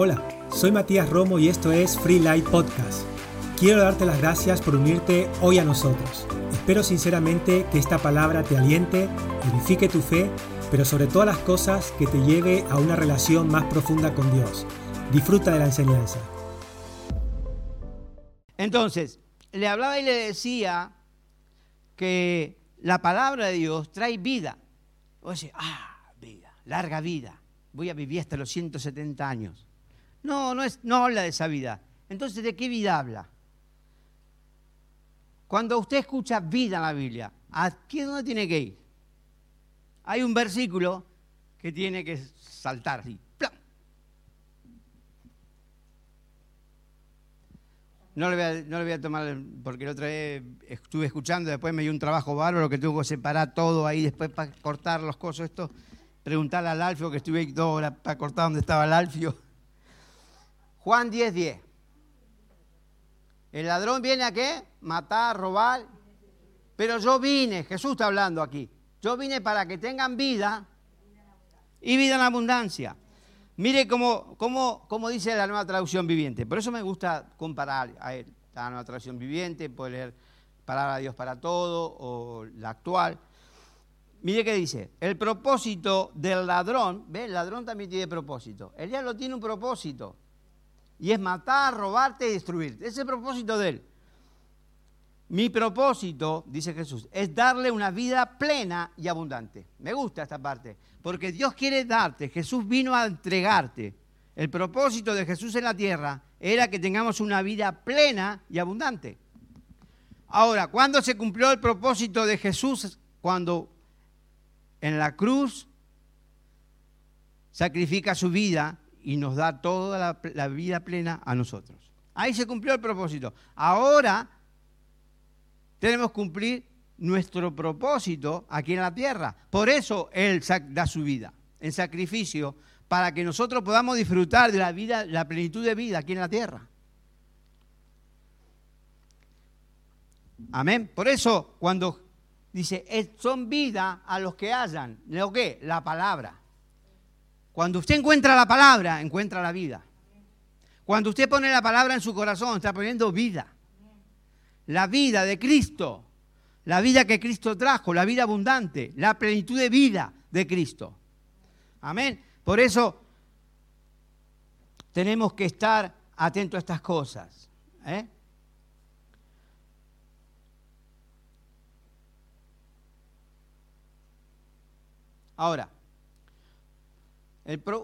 Hola, soy Matías Romo y esto es Free Light Podcast. Quiero darte las gracias por unirte hoy a nosotros. Espero sinceramente que esta palabra te aliente, edifique tu fe, pero sobre todas las cosas que te lleve a una relación más profunda con Dios. Disfruta de la enseñanza. Entonces, le hablaba y le decía que la palabra de Dios trae vida. O ah, vida, larga vida. Voy a vivir hasta los 170 años. No, no, es, no habla de esa vida. Entonces, ¿de qué vida habla? Cuando usted escucha vida en la Biblia, ¿a qué dónde tiene que ir? Hay un versículo que tiene que saltar así. No le, voy a, no le voy a tomar, porque la otra vez estuve escuchando, después me dio un trabajo bárbaro que tuvo que separar todo ahí, después para cortar los cosas, esto, preguntarle al Alfio, que estuve ahí dos horas para cortar donde estaba el Alfio. Juan 10, 10. El ladrón viene a qué? Matar, robar. Pero yo vine, Jesús está hablando aquí. Yo vine para que tengan vida y vida en abundancia. Mire cómo, cómo, dice la nueva traducción viviente. Por eso me gusta comparar a él. La nueva traducción viviente, puede leer Palabra de Dios para todo o la actual. Mire qué dice. El propósito del ladrón, ¿ve? El ladrón también tiene propósito. Él ya lo tiene un propósito. Y es matar, robarte y destruirte. Ese es el propósito de él. Mi propósito, dice Jesús, es darle una vida plena y abundante. Me gusta esta parte, porque Dios quiere darte, Jesús vino a entregarte. El propósito de Jesús en la tierra era que tengamos una vida plena y abundante. Ahora, ¿cuándo se cumplió el propósito de Jesús? Cuando en la cruz sacrifica su vida y nos da toda la, vida plena a nosotros. Ahí se cumplió el propósito. Ahora tenemos que cumplir nuestro propósito aquí en la tierra. Por eso Él da su vida en sacrificio para que nosotros podamos disfrutar de la vida, la plenitud de vida aquí en la tierra. Amén. Por eso cuando dice, son vida a los que hayan, ¿lo qué? La palabra. Cuando usted encuentra la palabra, encuentra la vida. Cuando usted pone la palabra en su corazón, está poniendo vida. La vida de Cristo, la vida que Cristo trajo, la vida abundante, la plenitud de vida de Cristo. Amén. Por eso tenemos que estar atentos a estas cosas. ¿eh? Ahora,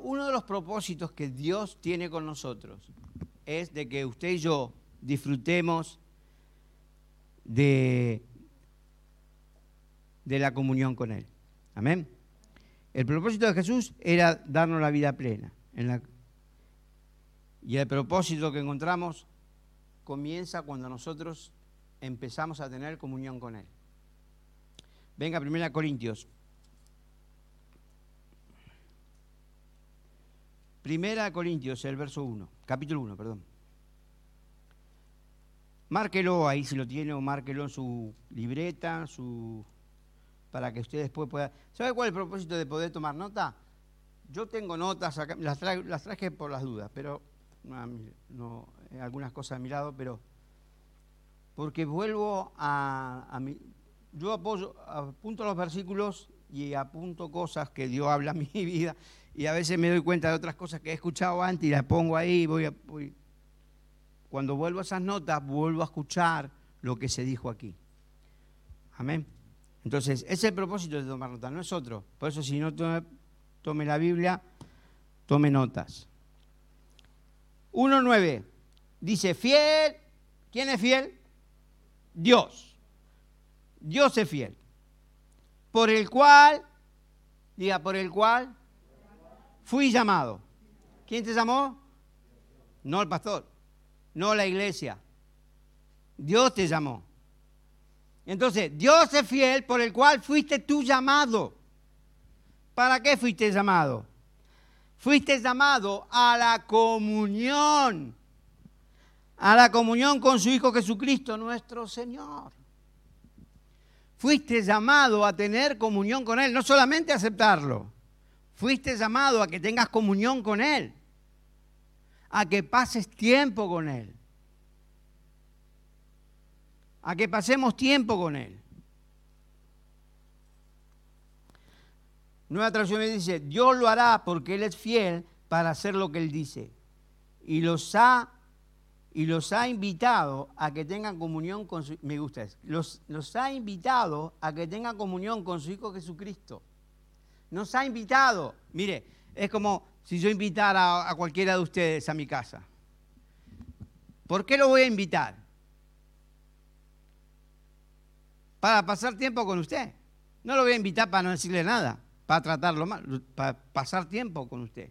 uno de los propósitos que Dios tiene con nosotros es de que usted y yo disfrutemos de, la comunión con Él. Amén. El propósito de Jesús era darnos la vida plena. y el propósito que encontramos comienza cuando nosotros empezamos a tener comunión con Él. Venga, 1 Corintios Primera Corintios, el verso 1, capítulo 1, perdón. Márquelo ahí si lo tiene o márquelo en su libreta, su para que usted después pueda... ¿Sabe cuál es el propósito de poder tomar nota? Yo tengo notas, las, traje por las dudas, pero no, algunas cosas he mirado, pero porque vuelvo a, a mi, yo apoyo, apunto los versículos y apunto cosas que Dios habla en mi vida y a veces me doy cuenta de otras cosas que he escuchado antes y las pongo ahí. Voy, Cuando vuelvo a esas notas, vuelvo a escuchar lo que se dijo aquí. Amén. Entonces, ese es el propósito de tomar notas, no es otro. Por eso, si no tome, la Biblia, tome notas. 1.9 dice, fiel, ¿quién es fiel? Dios. Dios es fiel. Por el cual, diga, por el cual Fui llamado. ¿Quién te llamó? No el pastor, no la iglesia. Dios te llamó. Entonces, Dios es fiel por el cual fuiste tú llamado. ¿Para qué fuiste llamado? Fuiste llamado a la comunión, a la comunión con su Hijo Jesucristo, nuestro Señor. Fuiste llamado a tener comunión con Él, no solamente aceptarlo, Fuiste llamado a que tengas comunión con Él. a que pases tiempo con Él. A que pasemos tiempo con Él. Nueva traducción dice, Dios lo hará porque Él es fiel para hacer lo que Él dice. Y los ha, y los ha invitado a que tengan comunión con su... Me gusta. Los, los ha invitado a que tengan comunión con su Hijo Jesucristo. Nos ha invitado. Mire, es como si yo invitara a cualquiera de ustedes a mi casa. ¿Por qué lo voy a invitar? Para pasar tiempo con usted. No lo voy a invitar para no decirle nada para tratarlo mal, para pasar tiempo con usted,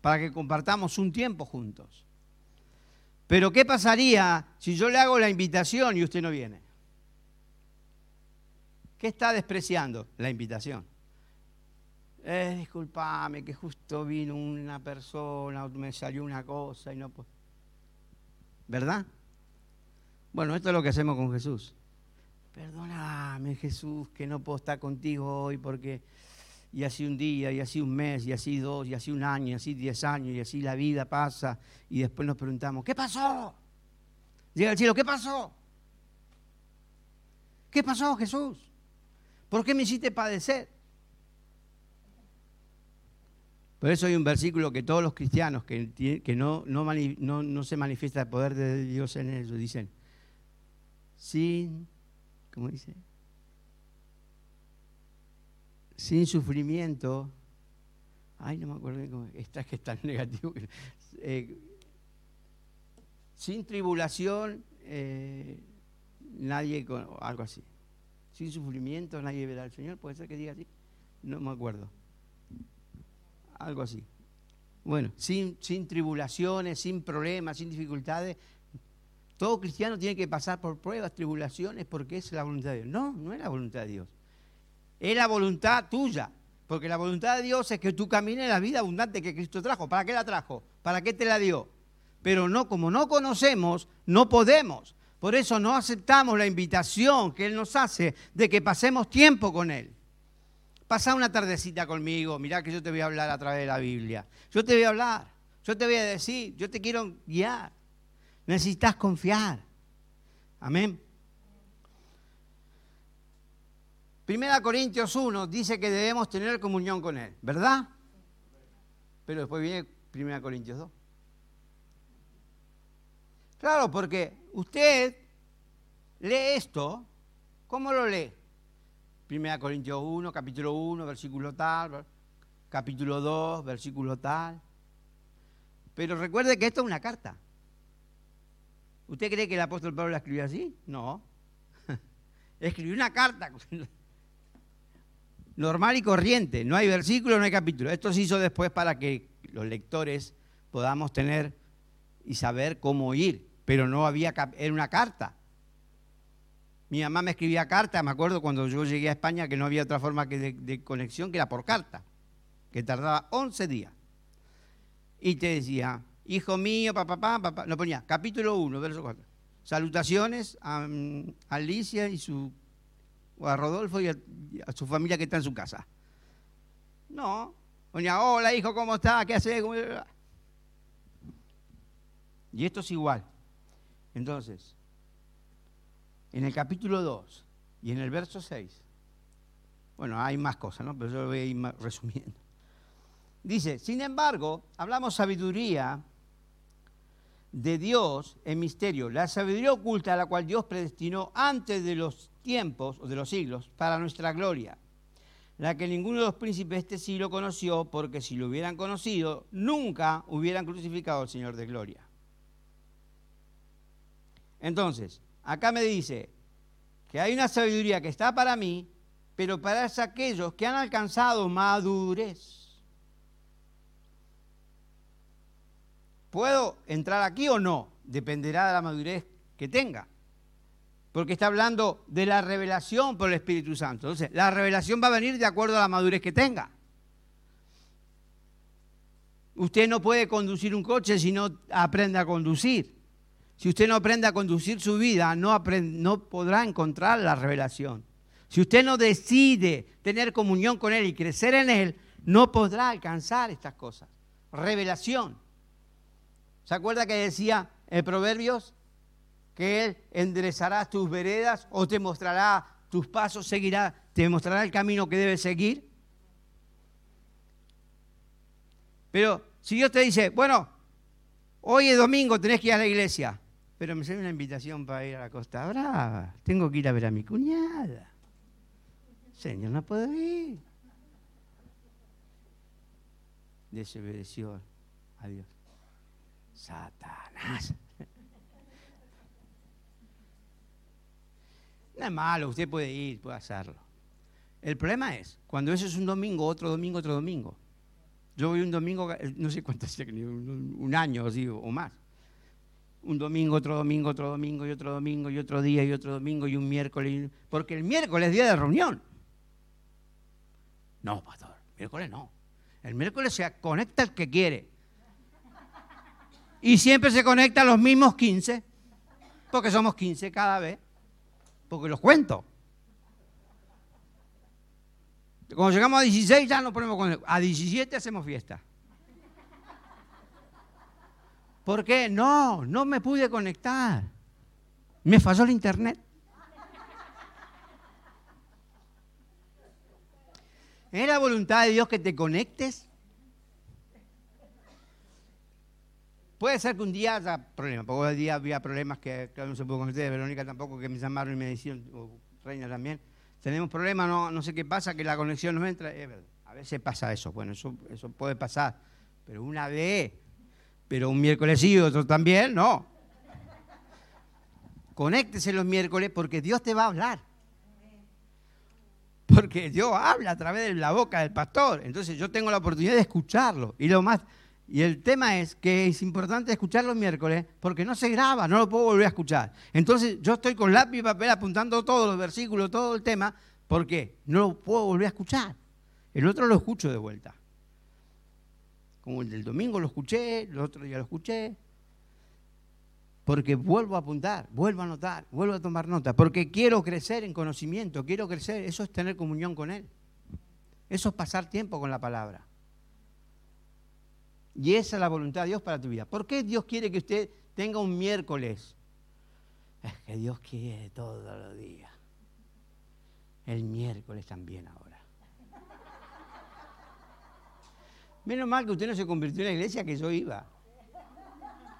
para que compartamos un tiempo juntos. Pero ¿qué pasaría si yo le hago la invitación y usted no viene? ¿Qué está despreciando? La invitación. Eh, disculpame que justo vino una persona, me salió una cosa y no puedo. ¿Verdad? Bueno, esto es lo que hacemos con Jesús. Perdóname, Jesús, que no puedo estar contigo hoy porque y así un día, y así un mes, y así dos, y así un año, y así diez años, y así la vida pasa, y después nos preguntamos, ¿qué pasó? Llega el cielo, ¿qué pasó? ¿Qué pasó, Jesús? ¿Por qué me hiciste padecer? Por eso hay un versículo que todos los cristianos que, no, no, no, se manifiesta el poder de Dios en ellos dicen, sin, ¿cómo dice? sin sufrimiento, ay, no me acuerdo cómo, está que es tan negativo, eh, sin tribulación, eh, nadie, con, algo así, sin sufrimiento nadie verá al Señor, puede ser que diga así, no me acuerdo, algo así. Bueno, sin, sin tribulaciones, sin problemas, sin dificultades, todo cristiano tiene que pasar por pruebas, tribulaciones, porque es la voluntad de Dios. No, no es la voluntad de Dios. Es la voluntad tuya. Porque la voluntad de Dios es que tú camines la vida abundante que Cristo trajo. ¿Para qué la trajo? ¿Para qué te la dio? Pero no, como no conocemos, no podemos. Por eso no aceptamos la invitación que Él nos hace de que pasemos tiempo con Él. Pasa una tardecita conmigo, mirá que yo te voy a hablar a través de la Biblia. Yo te voy a hablar, yo te voy a decir, yo te quiero guiar. Necesitas confiar. Amén. Primera Corintios 1 dice que debemos tener comunión con Él, ¿verdad? Pero después viene Primera Corintios 2. Claro, porque usted lee esto, ¿cómo lo lee? Primera Corintios 1, capítulo 1, versículo tal, capítulo 2, versículo tal. Pero recuerde que esto es una carta. ¿Usted cree que el apóstol Pablo la escribió así? No. Escribió una carta normal y corriente. No hay versículo, no hay capítulo. Esto se hizo después para que los lectores podamos tener y saber cómo ir. Pero no había, era una carta. Mi mamá me escribía carta, me acuerdo cuando yo llegué a España que no había otra forma que de, conexión que era por carta, que tardaba 11 días. Y te decía, hijo mío, papá, papá, papá, no ponía, capítulo 1, verso 4. Salutaciones a Alicia y su o a Rodolfo y a, su familia que está en su casa. No. Doña, hola hijo, ¿cómo está? ¿Qué hace? Y esto es igual. Entonces, en el capítulo 2 y en el verso 6, bueno, hay más cosas, ¿no? Pero yo lo voy a ir resumiendo. Dice, sin embargo, hablamos sabiduría de Dios en misterio, la sabiduría oculta a la cual Dios predestinó antes de los tiempos o de los siglos para nuestra gloria, la que ninguno de los príncipes de este siglo conoció, porque si lo hubieran conocido, nunca hubieran crucificado al Señor de gloria. Entonces, acá me dice que hay una sabiduría que está para mí, pero para aquellos que han alcanzado madurez. ¿Puedo entrar aquí o no? Dependerá de la madurez que tenga porque está hablando de la revelación por el Espíritu Santo. Entonces, la revelación va a venir de acuerdo a la madurez que tenga. Usted no puede conducir un coche si no aprende a conducir. Si usted no aprende a conducir su vida, no, podrá encontrar la revelación. Si usted no decide tener comunión con Él y crecer en Él, no podrá alcanzar estas cosas. Revelación. ¿Se acuerda que decía en Proverbios que Él enderezará tus veredas o te mostrará tus pasos, seguirá, te mostrará el camino que debes seguir? Pero si Dios te dice, bueno, hoy es domingo, tenés que ir a la iglesia, pero me sale una invitación para ir a la Costa Brava, tengo que ir a ver a mi cuñada. Señor, no puedo ir. Desobedeció a Dios. Satanás. No es malo, usted puede ir, puede hacerlo. El problema es, cuando eso es un domingo, otro domingo, otro domingo. Yo voy un domingo, no sé cuánto hace, un año digo, o más. Un domingo, otro domingo, otro domingo, y otro domingo, y otro día, y otro domingo, y un miércoles. Porque el miércoles es día de reunión. No, pastor, miércoles no. El miércoles se conecta el que quiere. Y siempre se conecta a los mismos 15, porque somos 15 cada vez, porque los cuento. Cuando llegamos a 16 ya nos ponemos con... A 17 hacemos fiesta. ¿Por qué? No, no me pude conectar. Me falló el internet. ¿Es la voluntad de Dios que te conectes? Puede ser que un día haya problemas, porque hoy día había problemas que no se pudo conectar, Verónica tampoco, que me llamaron y me decían, o Reina también, tenemos problemas, no, no sé qué pasa, que la conexión no entra. a veces pasa eso, bueno, eso, eso puede pasar, pero una vez, pero un miércoles sí, otro también, no. Conéctese los miércoles porque Dios te va a hablar. Porque Dios habla a través de la boca del pastor. Entonces yo tengo la oportunidad de escucharlo. Y lo más y el tema es que es importante escuchar los miércoles porque no se graba, no lo puedo volver a escuchar. Entonces yo estoy con lápiz y papel apuntando todos los versículos, todo el tema, porque no lo puedo volver a escuchar. El otro lo escucho de vuelta. Como el del domingo lo escuché, el otro día lo escuché. Porque vuelvo a apuntar, vuelvo a anotar, vuelvo a tomar nota. Porque quiero crecer en conocimiento, quiero crecer. Eso es tener comunión con Él. Eso es pasar tiempo con la palabra. Y esa es la voluntad de Dios para tu vida. ¿Por qué Dios quiere que usted tenga un miércoles? Es que Dios quiere todos los días. El miércoles también ahora. Menos mal que usted no se convirtió en la iglesia que yo iba.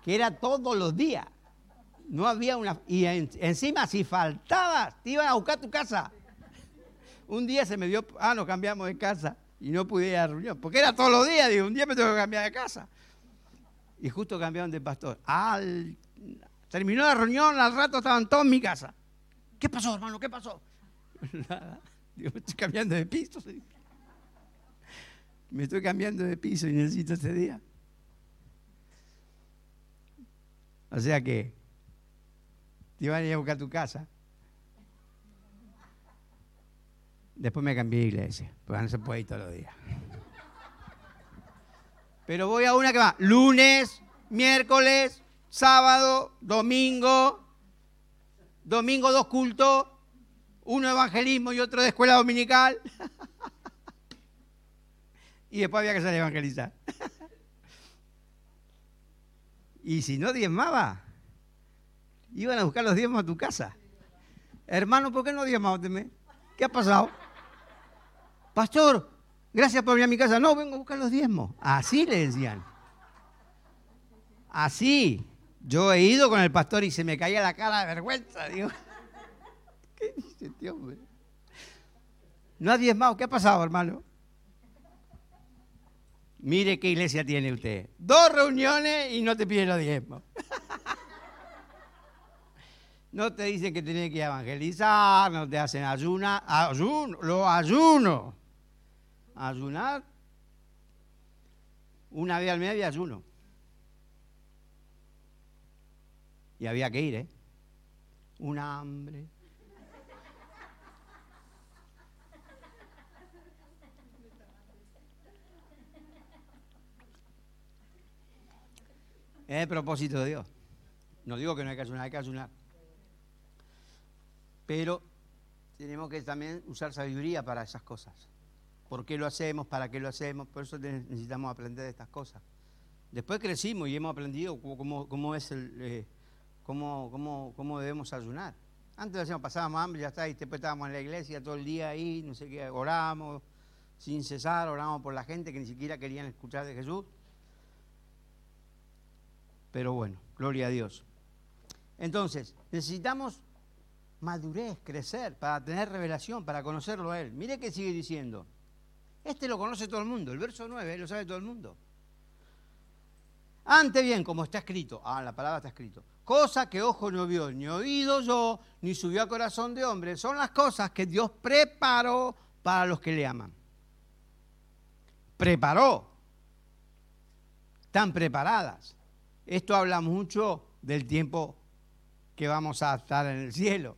Que era todos los días. No había una... Y encima si faltabas, te iban a buscar tu casa. Un día se me dio... Ah, nos cambiamos de casa y no pude ir a la reunión. Porque era todos los días, digo, un día me tengo que cambiar de casa. Y justo cambiaron de pastor. Al, terminó la reunión, al rato estaban todos en mi casa. ¿Qué pasó, hermano? ¿Qué pasó? Nada. Digo, estoy cambiando de piso. Me estoy cambiando de piso y necesito este día. O sea que te iban a ir a buscar tu casa. Después me cambié de iglesia, porque no se puede ir todos los días. Pero voy a una que va lunes, miércoles, sábado, domingo, domingo dos cultos, uno evangelismo y otro de escuela dominical. Y después había que salir a evangelizar. y si no diezmaba, iban a buscar los diezmos a tu casa. Hermano, ¿por qué no diezmaste? ¿Qué ha pasado? pastor, gracias por venir a mi casa. No, vengo a buscar los diezmos. Así le decían. Así. Yo he ido con el pastor y se me caía la cara de vergüenza. ¿qué dice este hombre? No ha diezmado. ¿Qué ha pasado, hermano? Mire qué iglesia tiene usted. Dos reuniones y no te piden los diezmos. No te dicen que tienes que evangelizar, no te hacen ayuna, ayuno, lo ayuno ayunar. Una vez al mes había ayuno. Y había que ir, ¿eh? Un hambre. Es el propósito de Dios. No digo que no hay que ayunar, hay que ayunar. Pero tenemos que también usar sabiduría para esas cosas por qué lo hacemos, para qué lo hacemos, por eso necesitamos aprender de estas cosas. Después crecimos y hemos aprendido cómo, eh, cómo, cómo, debemos ayunar. Antes decíamos, pasábamos hambre, ya está, y después estábamos en la iglesia todo el día ahí, no sé qué, orábamos sin cesar, orábamos por la gente que ni siquiera querían escuchar de Jesús. Pero bueno, gloria a Dios. Entonces, necesitamos madurez, crecer, para tener revelación, para conocerlo a Él. Mire que sigue diciendo. Este lo conoce todo el mundo, el verso 9 lo sabe todo el mundo. Ante bien, como está escrito, ah, la palabra está escrito, cosa que ojo no vio, ni oído yo, ni subió a corazón de hombre, son las cosas que Dios preparó para los que le aman. Preparó. Están preparadas. Esto habla mucho del tiempo que vamos a estar en el cielo.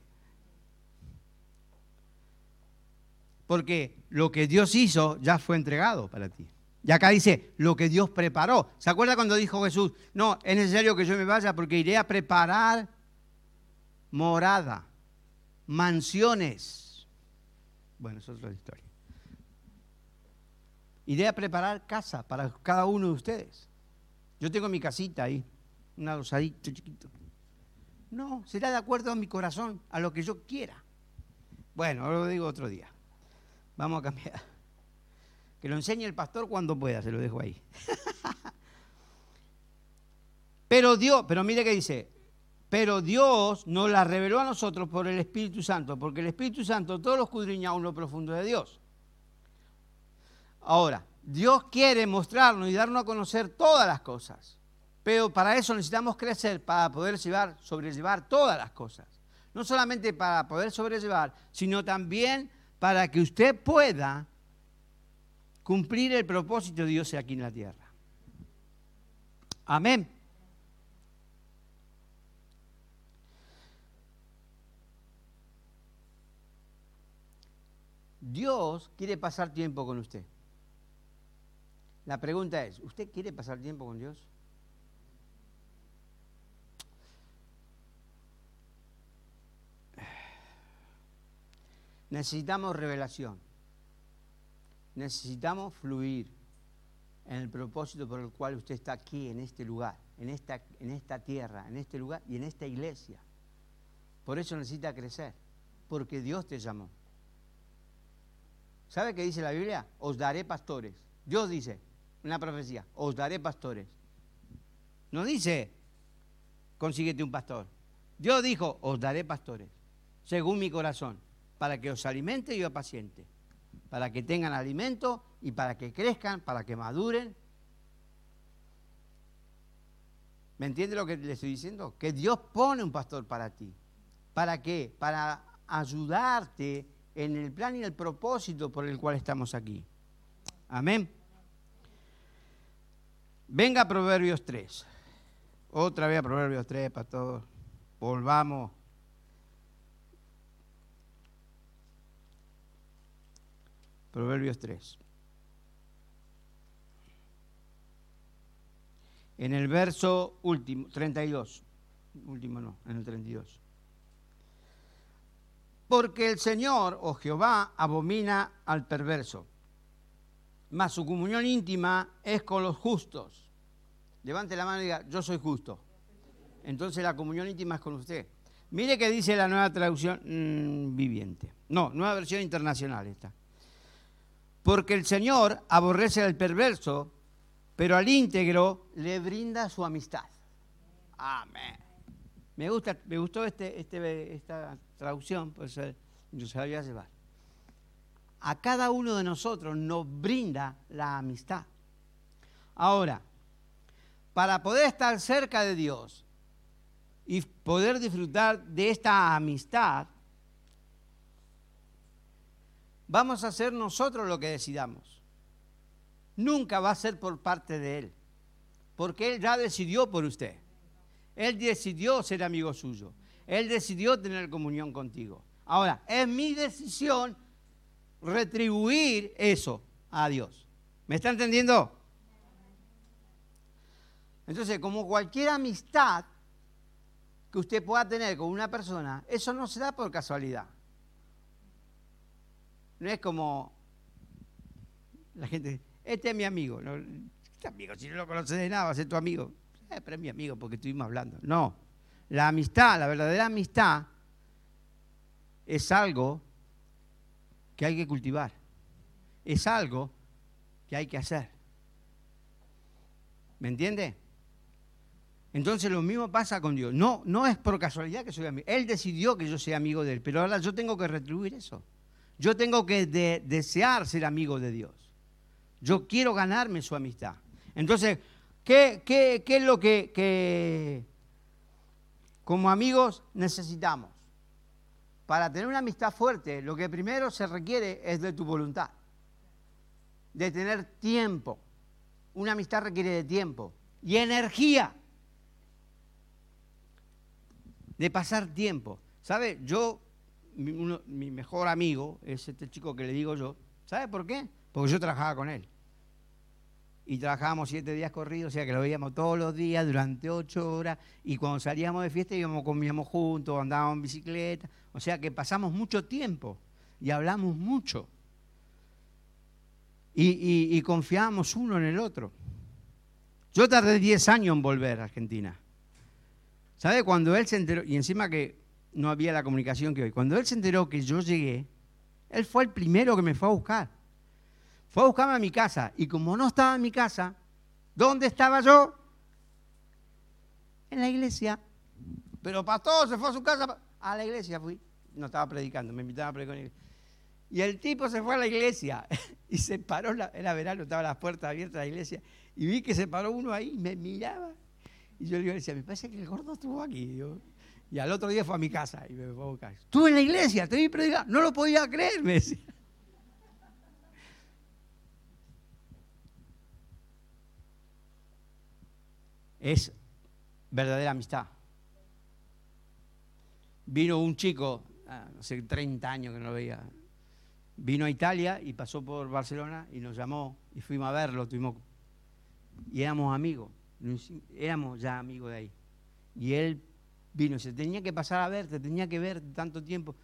Porque lo que Dios hizo ya fue entregado para ti. Y acá dice, lo que Dios preparó. ¿Se acuerda cuando dijo Jesús, no, es necesario que yo me vaya porque iré a preparar morada, mansiones? Bueno, es otra historia. Iré a preparar casa para cada uno de ustedes. Yo tengo mi casita ahí, un adosadito chiquito. No, será de acuerdo a mi corazón, a lo que yo quiera. Bueno, lo digo otro día. Vamos a cambiar. Que lo enseñe el pastor cuando pueda, se lo dejo ahí. pero Dios, pero mire que dice, pero Dios nos la reveló a nosotros por el Espíritu Santo, porque el Espíritu Santo todo lo escudriña a lo profundo de Dios. Ahora, Dios quiere mostrarnos y darnos a conocer todas las cosas, pero para eso necesitamos crecer para poder llevar, sobrellevar todas las cosas. No solamente para poder sobrellevar, sino también para que usted pueda cumplir el propósito de Dios aquí en la tierra. Amén. Dios quiere pasar tiempo con usted. La pregunta es, ¿usted quiere pasar tiempo con Dios? Necesitamos revelación necesitamos fluir en el propósito por el cual usted está aquí, en este lugar, en esta, en esta tierra, en este lugar y en esta iglesia. Por eso necesita crecer, porque Dios te llamó. ¿Sabe qué dice la Biblia? Os daré pastores. Dios dice, una profecía, os daré pastores. No dice, consíguete un pastor. Dios dijo, os daré pastores, según mi corazón, para que os alimente y os apaciente para que tengan alimento y para que crezcan, para que maduren. ¿Me entiende lo que le estoy diciendo? Que Dios pone un pastor para ti. ¿Para qué? Para ayudarte en el plan y el propósito por el cual estamos aquí. Amén. Venga a Proverbios 3. Otra vez a Proverbios 3 para todos. Volvamos Proverbios 3. En el verso último, 32. Último no, en el 32. Porque el Señor, o Jehová, abomina al perverso, mas su comunión íntima es con los justos. Levante la mano y diga, yo soy justo. Entonces la comunión íntima es con usted. Mire que dice la nueva traducción mm, viviente. No, nueva versión internacional esta. Porque el Señor aborrece al perverso, pero al íntegro le brinda su amistad. Amén. Me, gusta, me gustó este, este, esta traducción, pues yo se llevar. A cada uno de nosotros nos brinda la amistad. Ahora, para poder estar cerca de Dios y poder disfrutar de esta amistad, vamos a hacer nosotros lo que decidamos. Nunca va a ser por parte de Él, porque Él ya decidió por usted. Él decidió ser amigo suyo. Él decidió tener comunión contigo. Ahora, es mi decisión retribuir eso a Dios. ¿Me está entendiendo? Entonces, como cualquier amistad que usted pueda tener con una persona, eso no se da por casualidad. No es como la gente, este es mi amigo. Este amigo, si no lo conoces de nada, va a ser tu amigo. Eh, pero es mi amigo porque estuvimos hablando. No. La amistad, la verdadera amistad, es algo que hay que cultivar. Es algo que hay que hacer. ¿Me entiende? Entonces lo mismo pasa con Dios. No, no es por casualidad que soy amigo. Él decidió que yo sea amigo de Él, pero ahora yo tengo que retribuir eso. Yo tengo que desear ser amigo de Dios. Yo quiero ganarme su amistad. Entonces, ¿qué, qué, qué es lo que, que como amigos necesitamos? Para tener una amistad fuerte, lo que primero se requiere es de tu voluntad, de tener tiempo. Una amistad requiere de tiempo y energía de pasar tiempo. ¿Sabe? Yo, mi, mejor amigo es este chico que le digo yo. ¿Sabe por qué? Porque yo trabajaba con él. Y trabajábamos siete días corridos, o sea que lo veíamos todos los días durante ocho horas. Y cuando salíamos de fiesta íbamos, comíamos juntos, andábamos en bicicleta. O sea que pasamos mucho tiempo y hablamos mucho. Y, confiábamos uno en el otro. Yo tardé diez años en volver a Argentina. ¿Sabe? Cuando él se enteró, y encima que no había la comunicación que hoy, cuando él se enteró que yo llegué, él fue el primero que me fue a buscar. Fue a buscarme a mi casa. Y como no estaba en mi casa, ¿dónde estaba yo? En la iglesia. Pero pastor, se fue a su casa. A la iglesia fui. No estaba predicando, me invitaba a predicar. Y el tipo se fue a la iglesia y se paró, era verano, estaban las puertas abiertas de la iglesia, y vi que se paró uno ahí y me miraba. Y yo le decía, me parece que el gordo estuvo aquí. y al otro día fue a mi casa y me fue a buscar. Estuve en la iglesia, te vi predicar. No lo podía creer, me decía. Es verdadera amistad. Vino un chico, ah, hace 30 años que no lo veía, vino a Italia y pasó por Barcelona y nos llamó y fuimos a verlo, tuvimos, y éramos amigos éramos ya amigos de ahí. Y él vino, se tenía que pasar a verte, tenía que ver tanto tiempo.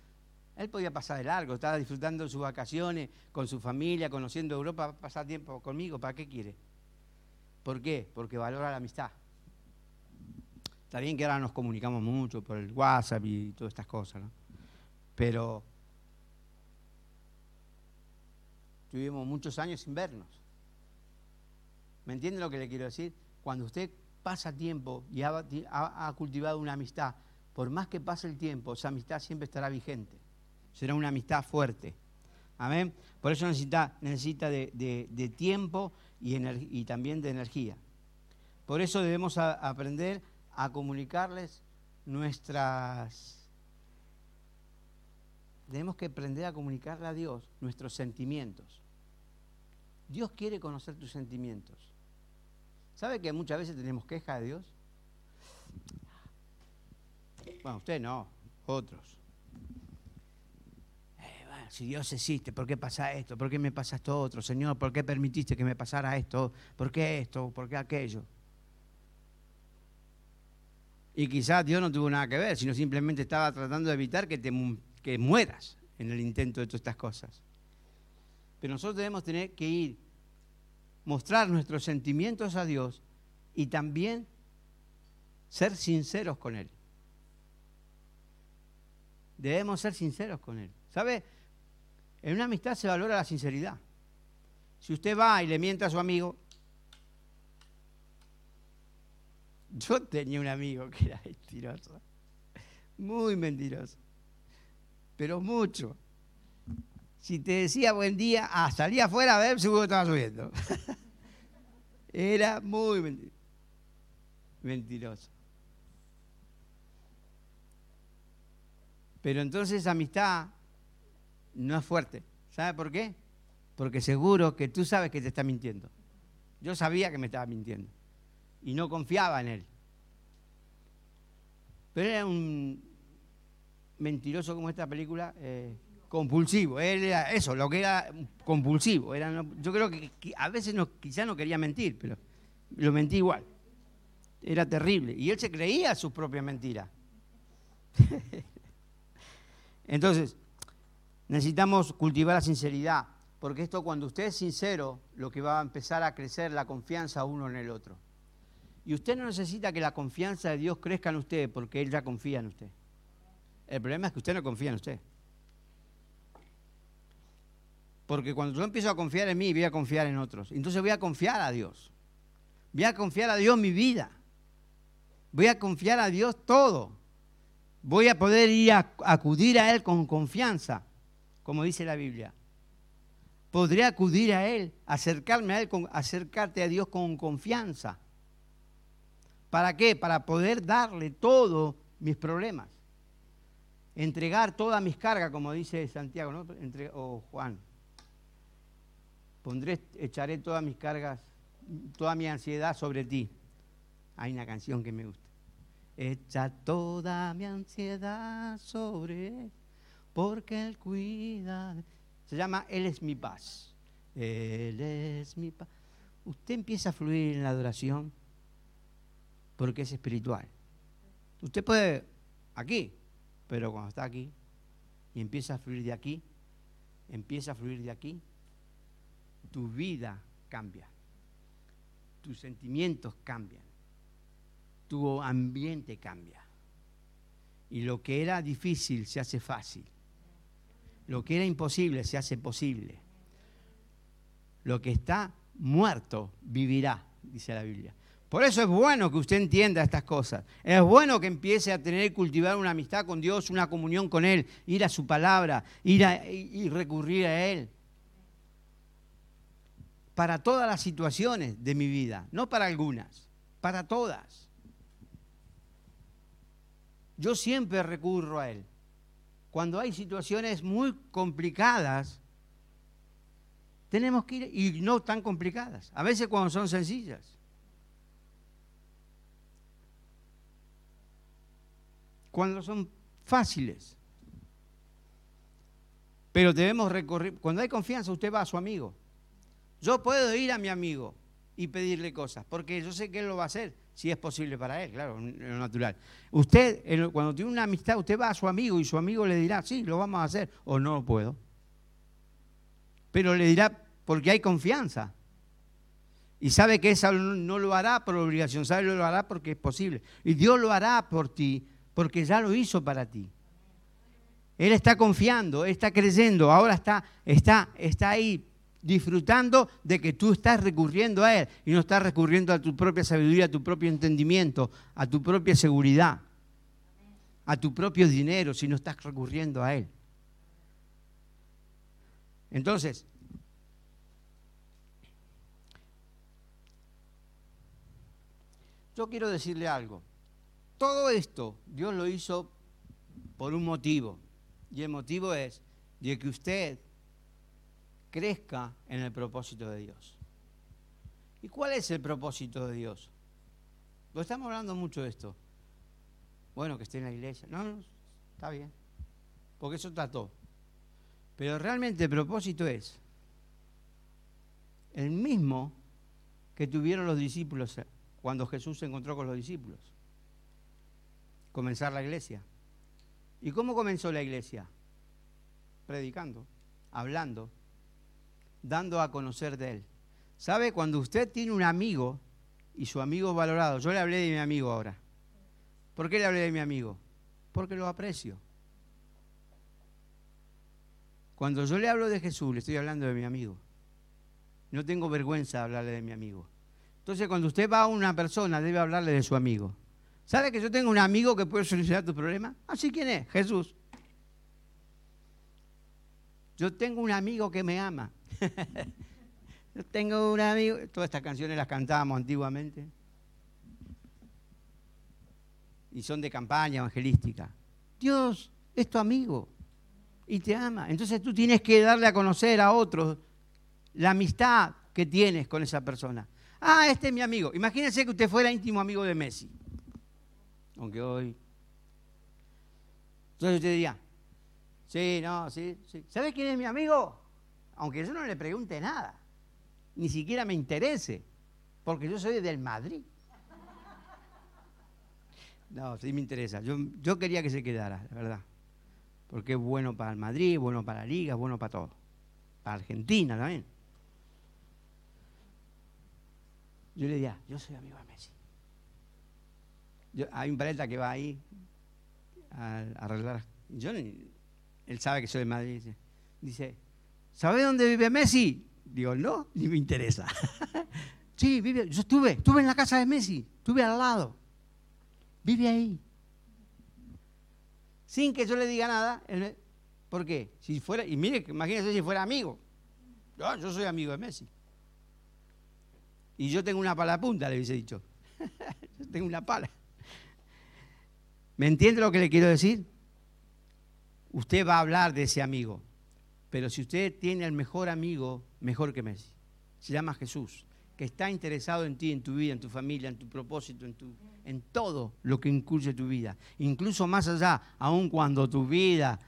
Él podía pasar de largo, estaba disfrutando de sus vacaciones con su familia, conociendo Europa, pasar tiempo conmigo, ¿para qué quiere? ¿Por qué? Porque valora la amistad. Está bien que ahora nos comunicamos mucho por el WhatsApp y todas estas cosas, ¿no? Pero tuvimos muchos años sin vernos. ¿Me entiende lo que le quiero decir? cuando usted pasa tiempo y ha, cultivado una amistad, por más que pase el tiempo, esa amistad siempre estará vigente. Será una amistad fuerte. Amén. Por eso necesita, necesita de, tiempo y, también de energía. Por eso debemos aprender a comunicarles nuestras... Tenemos que aprender a comunicarle a Dios nuestros sentimientos. Dios quiere conocer tus sentimientos. ¿Sabe que muchas veces tenemos queja de Dios? Bueno, usted no, otros. Eh, si Dios existe, ¿por qué pasa esto? ¿Por qué me pasa esto otro? Señor, ¿por qué permitiste que me pasara esto? ¿Por qué esto? ¿Por qué aquello? Y quizás Dios no tuvo nada que ver, sino simplemente estaba tratando de evitar que, te, que mueras en el intento de todas estas cosas. Pero nosotros debemos tener que ir mostrar nuestros sentimientos a Dios y también ser sinceros con Él. Debemos ser sinceros con Él. ¿Sabe? En una amistad se valora la sinceridad. Si usted va y le miente a su amigo, yo tenía un amigo que era mentiroso, muy mentiroso, pero mucho. Si te decía buen día, ah, salía afuera a ver, seguro que estaba subiendo. Era muy mentiroso. Pero entonces amistad no es fuerte. ¿Sabe por qué? Porque seguro que tú sabes que te está mintiendo. Yo sabía que me estaba mintiendo y no confiaba en él. Pero era un mentiroso como esta película. Eh, compulsivo, era eso, lo que era compulsivo. Era, yo creo que, a veces no, quizá no quería mentir, pero lo mentí igual. Era terrible. Y él se creía su propia mentira. Entonces, necesitamos cultivar la sinceridad. Porque esto cuando usted es sincero, lo que va a empezar a crecer la confianza uno en el otro. Y usted no necesita que la confianza de Dios crezca en usted porque Él ya confía en usted. El problema es que usted no confía en usted. Porque cuando yo empiezo a confiar en mí, voy a confiar en otros. Entonces voy a confiar a Dios. Voy a confiar a Dios mi vida. Voy a confiar a Dios todo. Voy a poder ir a acudir a Él con confianza, como dice la Biblia. Podré acudir a Él, acercarme a Él, acercarte a Dios con confianza. ¿Para qué? Para poder darle todos mis problemas. Entregar todas mis cargas, como dice Santiago ¿no? o Juan. Pondré, echaré todas mis cargas, toda mi ansiedad sobre ti. Hay una canción que me gusta. Echa toda mi ansiedad sobre él, porque él cuida. Se llama Él es mi paz. Él es mi paz. Usted empieza a fluir en la adoración porque es espiritual. Usted puede aquí, pero cuando está aquí y empieza a fluir de aquí, empieza a fluir de aquí, tu vida cambia, tus sentimientos cambian, tu ambiente cambia. Y lo que era difícil se hace fácil. Lo que era imposible se hace posible. Lo que está muerto vivirá, dice la Biblia. Por eso es bueno que usted entienda estas cosas. Es bueno que empiece a tener y cultivar una amistad con Dios, una comunión con Él, ir a su palabra, ir a, y recurrir a Él para todas las situaciones de mi vida, no para algunas, para todas. Yo siempre recurro a Él. Cuando hay situaciones muy complicadas, tenemos que ir, y no tan complicadas, a veces cuando son sencillas. Cuando son fáciles. Pero debemos recorrer, cuando hay confianza, usted va a su amigo. Yo puedo ir a mi amigo y pedirle cosas, porque yo sé que él lo va a hacer, si es posible para él, claro, lo natural. Usted, cuando tiene una amistad, usted va a su amigo y su amigo le dirá, sí, lo vamos a hacer, o no lo puedo. Pero le dirá, porque hay confianza. Y sabe que eso no lo hará por obligación, sabe que lo hará porque es posible. Y Dios lo hará por ti, porque ya lo hizo para ti. Él está confiando, está creyendo, ahora está, está, está ahí disfrutando de que tú estás recurriendo a Él y no estás recurriendo a tu propia sabiduría, a tu propio entendimiento, a tu propia seguridad, a tu propio dinero, si no estás recurriendo a Él. Entonces, yo quiero decirle algo. Todo esto Dios lo hizo por un motivo. Y el motivo es de que usted crezca en el propósito de Dios. ¿Y cuál es el propósito de Dios? Lo estamos hablando mucho de esto. Bueno, que esté en la iglesia. No, no, está bien. Porque eso trató. Pero realmente el propósito es el mismo que tuvieron los discípulos cuando Jesús se encontró con los discípulos. Comenzar la iglesia. ¿Y cómo comenzó la iglesia? Predicando, hablando, dando a conocer de Él. ¿Sabe? Cuando usted tiene un amigo y su amigo es valorado, yo le hablé de mi amigo ahora. ¿Por qué le hablé de mi amigo? Porque lo aprecio. Cuando yo le hablo de Jesús, le estoy hablando de mi amigo. No tengo vergüenza de hablarle de mi amigo. Entonces, cuando usted va a una persona, debe hablarle de su amigo. ¿Sabe que yo tengo un amigo que puede solucionar tu problema? Así, ¿quién es? Jesús. Yo tengo un amigo que me ama. Yo tengo un amigo. Todas estas canciones las cantábamos antiguamente. Y son de campaña evangelística. Dios es tu amigo y te ama. Entonces tú tienes que darle a conocer a otros la amistad que tienes con esa persona. Ah, este es mi amigo. Imagínense que usted fuera íntimo amigo de Messi. Aunque hoy. Entonces usted diría, Sí, no, sí, sí. ¿Sabe quién es mi amigo? Aunque yo no le pregunte nada, ni siquiera me interese, porque yo soy del Madrid. No, sí me interesa. Yo, yo quería que se quedara, la verdad. Porque es bueno para el Madrid, bueno para la liga, bueno para todo. para Argentina también. Yo le decía, yo soy amigo de Messi. Hay un paleta que va ahí a, arreglar. Yo, él sabe que soy de Madrid. Dice, dice ¿sabe dónde vive Messi? Digo, no, ni me interesa. sí, vive, yo estuve, estuve en la casa de Messi, estuve al lado. Vive ahí. Sin que yo le diga nada. ¿Por qué? Si fuera, y mire, imagínese si fuera amigo. Yo soy amigo de Messi. Y yo tengo una pala punta, le hubiese dicho. yo tengo una pala. ¿Me entiende lo que le quiero decir? Usted va a hablar de ese amigo. Pero si usted tiene al mejor amigo, mejor que Messi, se llama Jesús, que está interesado en ti, en tu vida, en tu familia, en tu propósito, en, todo lo que incluye tu vida. Incluso más allá, aun cuando tu vida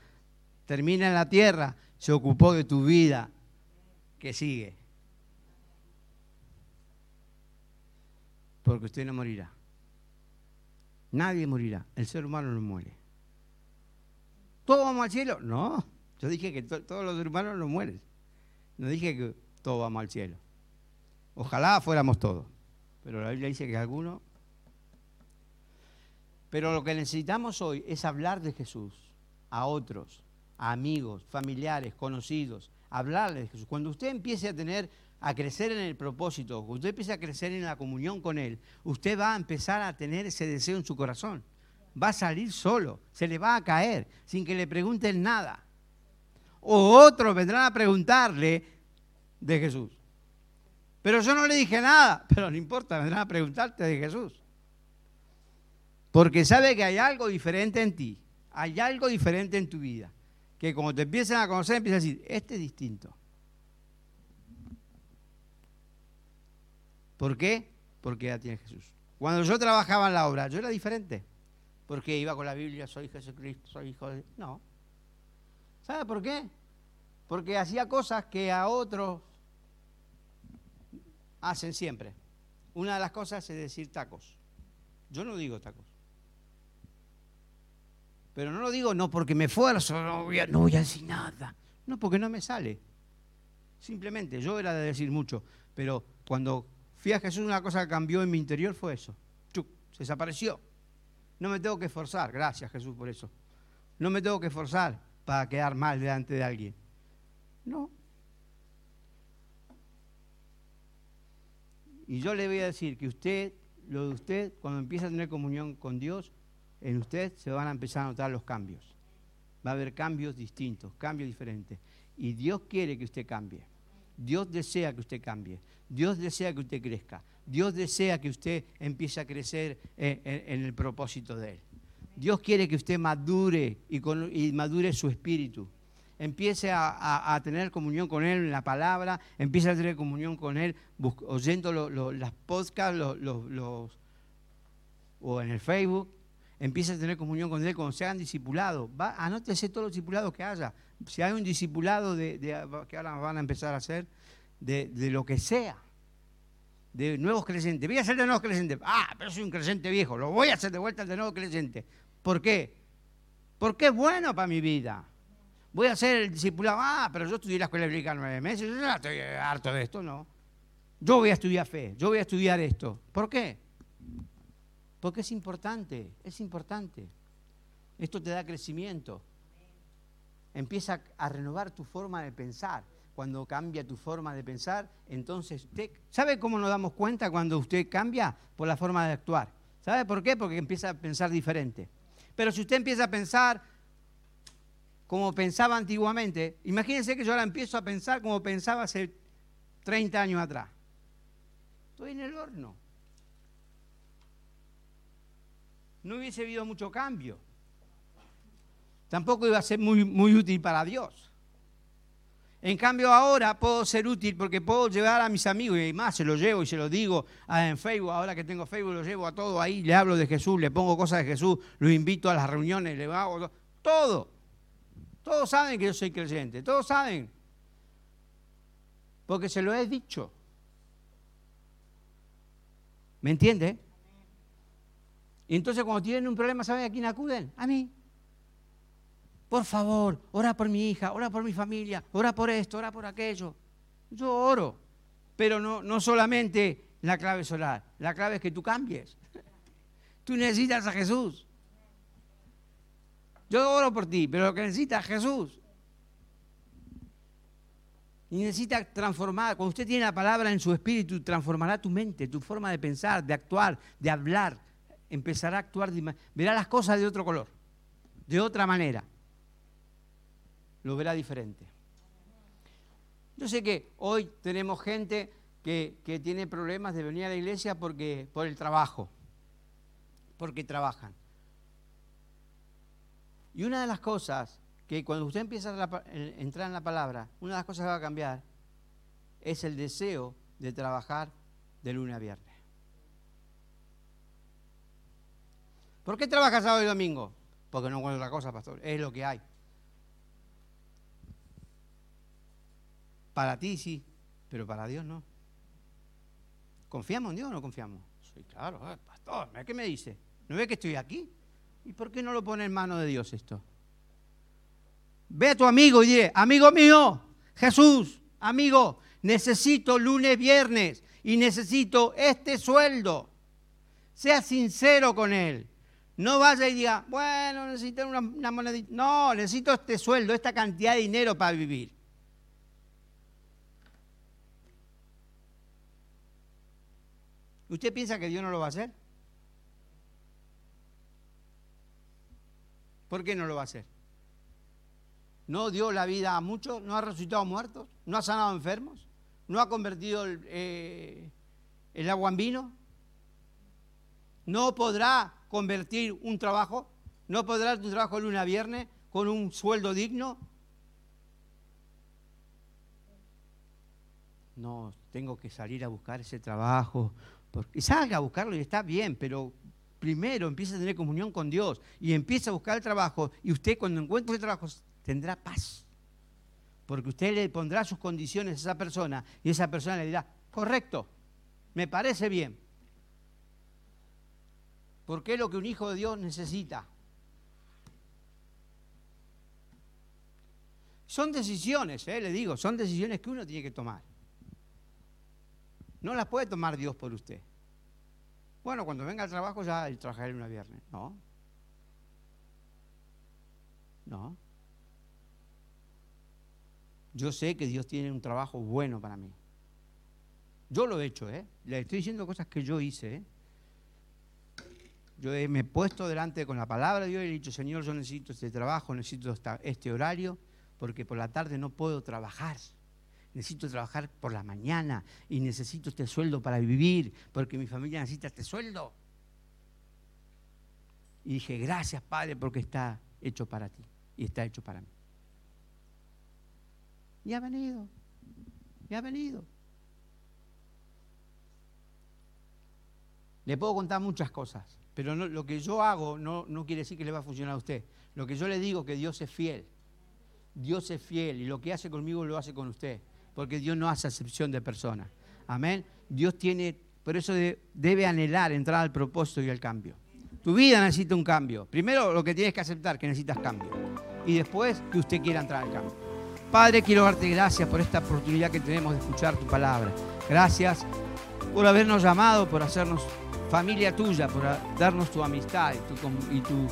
termina en la tierra, se ocupó de tu vida que sigue. porque usted no morirá. Nadie morirá, el ser humano no muere. ¿Todos vamos al cielo? No, yo dije que todos los humanos no mueren. No dije que todos vamos al cielo. Ojalá fuéramos todos, pero la Biblia dice que algunos... Pero lo que necesitamos hoy es hablar de Jesús a otros, a amigos, familiares, conocidos, hablarles de Jesús. Cuando usted empiece a tener a crecer en el propósito, cuando usted empieza a crecer en la comunión con Él, usted va a empezar a tener ese deseo en su corazón. Va a salir solo, se le va a caer, sin que le pregunten nada. O otros vendrán a preguntarle de Jesús. Pero yo no le dije nada, pero no importa, vendrán a preguntarte de Jesús. Porque sabe que hay algo diferente en ti, hay algo diferente en tu vida, que cuando te empiezan a conocer empiezan a decir, este es distinto. ¿Por qué? Porque ya tiene Jesús. Cuando yo trabajaba en la obra, yo era diferente. Porque iba con la Biblia, soy Jesucristo, soy hijo de... No. ¿Sabe por qué? Porque hacía cosas que a otros hacen siempre. Una de las cosas es decir tacos. Yo no digo tacos. Pero no lo digo no porque me esfuerzo, no voy a, no voy a decir nada. No, porque no me sale. Simplemente, yo era de decir mucho, pero cuando fui a Jesús, una cosa que cambió en mi interior fue eso. Chuc, se desapareció. No me tengo que esforzar, gracias Jesús por eso. No me tengo que esforzar para quedar mal delante de alguien. No. Y yo le voy a decir que usted, lo de usted, cuando empieza a tener comunión con Dios, en usted se van a empezar a notar los cambios. Va a haber cambios distintos, cambios diferentes. Y Dios quiere que usted cambie. Dios desea que usted cambie. Dios desea que usted crezca. Dios desea que usted empiece a crecer en, el propósito de Él. Dios quiere que usted madure y, madure su espíritu. Empiece a, tener comunión con Él en la palabra, empiece a tener comunión con Él oyendo las podcasts o en el Facebook. Empiece a tener comunión con Él cuando se hagan discipulados. anótese todos los discipulados que haya. Si hay un discipulado de, que ahora van a empezar a hacer, de, lo que sea, de nuevos creyentes. Voy a ser de nuevos creyentes. Ah, pero soy un creyente viejo, lo voy a hacer de vuelta de nuevo creyente. ¿Por qué? Porque es bueno para mi vida. Voy a ser el discipulado. Ah, pero yo estudié la escuela bíblica nueve meses, yo ya estoy harto de esto, no. Yo voy a estudiar fe, yo voy a estudiar esto. ¿Por qué? Porque es importante, es importante. Esto te da crecimiento. Empieza a renovar tu forma de pensar cuando cambia tu forma de pensar, entonces usted, ¿sabe cómo nos damos cuenta cuando usted cambia? Por la forma de actuar. ¿Sabe por qué? Porque empieza a pensar diferente. Pero si usted empieza a pensar como pensaba antiguamente, imagínense que yo ahora empiezo a pensar como pensaba hace 30 años atrás. Estoy en el horno. No hubiese habido mucho cambio. Tampoco iba a ser muy, muy útil para Dios. En cambio ahora puedo ser útil porque puedo llevar a mis amigos y más se lo llevo y se lo digo ah, en Facebook, ahora que tengo Facebook lo llevo a todo ahí, le hablo de Jesús, le pongo cosas de Jesús, lo invito a las reuniones, le hago todo. Todos saben que yo soy creyente, todos saben. Porque se lo he dicho. ¿Me entiende? Y entonces cuando tienen un problema, ¿saben a quién acuden? A mí. Por favor, ora por mi hija, ora por mi familia, ora por esto, ora por aquello. Yo oro, pero no, no solamente la clave es orar, la clave es que tú cambies. Tú necesitas a Jesús. Yo oro por ti, pero lo que necesitas es Jesús. Y necesita transformar. Cuando usted tiene la palabra en su espíritu, transformará tu mente, tu forma de pensar, de actuar, de hablar. Empezará a actuar, verá las cosas de otro color, de otra manera. Lo verá diferente. Yo sé que hoy tenemos gente que, que tiene problemas de venir a la iglesia porque, por el trabajo, porque trabajan. Y una de las cosas que cuando usted empieza a entrar en la palabra, una de las cosas que va a cambiar es el deseo de trabajar de lunes a viernes. ¿Por qué trabajas sábado y domingo? Porque no encuentro otra cosa, pastor. Es lo que hay. Para ti sí, pero para Dios no. ¿Confiamos en Dios o no confiamos? Sí, claro, eh, pastor, ¿qué me dice? ¿No ve que estoy aquí? ¿Y por qué no lo pone en mano de Dios esto? Ve a tu amigo y dile, amigo mío, Jesús, amigo, necesito lunes, viernes y necesito este sueldo. Sea sincero con él. No vaya y diga, bueno, necesito una, una monedita. No, necesito este sueldo, esta cantidad de dinero para vivir. ¿Usted piensa que Dios no lo va a hacer? ¿Por qué no lo va a hacer? ¿No dio la vida a muchos? ¿No ha resucitado muertos? ¿No ha sanado enfermos? ¿No ha convertido el, eh, el agua en vino? ¿No podrá convertir un trabajo? ¿No podrá un trabajo lunes a viernes con un sueldo digno? No, tengo que salir a buscar ese trabajo. Y salga a buscarlo y está bien, pero primero empieza a tener comunión con Dios y empieza a buscar el trabajo y usted cuando encuentre ese trabajo tendrá paz. Porque usted le pondrá sus condiciones a esa persona y esa persona le dirá, correcto, me parece bien. Porque es lo que un hijo de Dios necesita. Son decisiones, eh, le digo, son decisiones que uno tiene que tomar. No las puede tomar Dios por usted. Bueno, cuando venga al trabajo ya trabajaré una viernes. No. No. Yo sé que Dios tiene un trabajo bueno para mí. Yo lo he hecho, ¿eh? Le estoy diciendo cosas que yo hice, ¿eh? Yo me he puesto delante con la palabra de Dios y he dicho, Señor, yo necesito este trabajo, necesito este horario, porque por la tarde no puedo trabajar. Necesito trabajar por la mañana y necesito este sueldo para vivir, porque mi familia necesita este sueldo. Y dije, gracias Padre, porque está hecho para ti y está hecho para mí. Y ha venido. Y ha venido. Le puedo contar muchas cosas, pero lo que yo hago no, no quiere decir que le va a funcionar a usted. Lo que yo le digo es que Dios es fiel. Dios es fiel y lo que hace conmigo lo hace con usted, porque Dios no hace excepción de personas. Amén. Dios tiene, por eso debe anhelar entrar al propósito y al cambio. Tu vida necesita un cambio. Primero lo que tienes que aceptar que necesitas cambio y después que usted quiera entrar al cambio. Padre, quiero darte gracias por esta oportunidad que tenemos de escuchar tu palabra. Gracias por habernos llamado, por hacernos familia tuya, por darnos tu amistad y tu,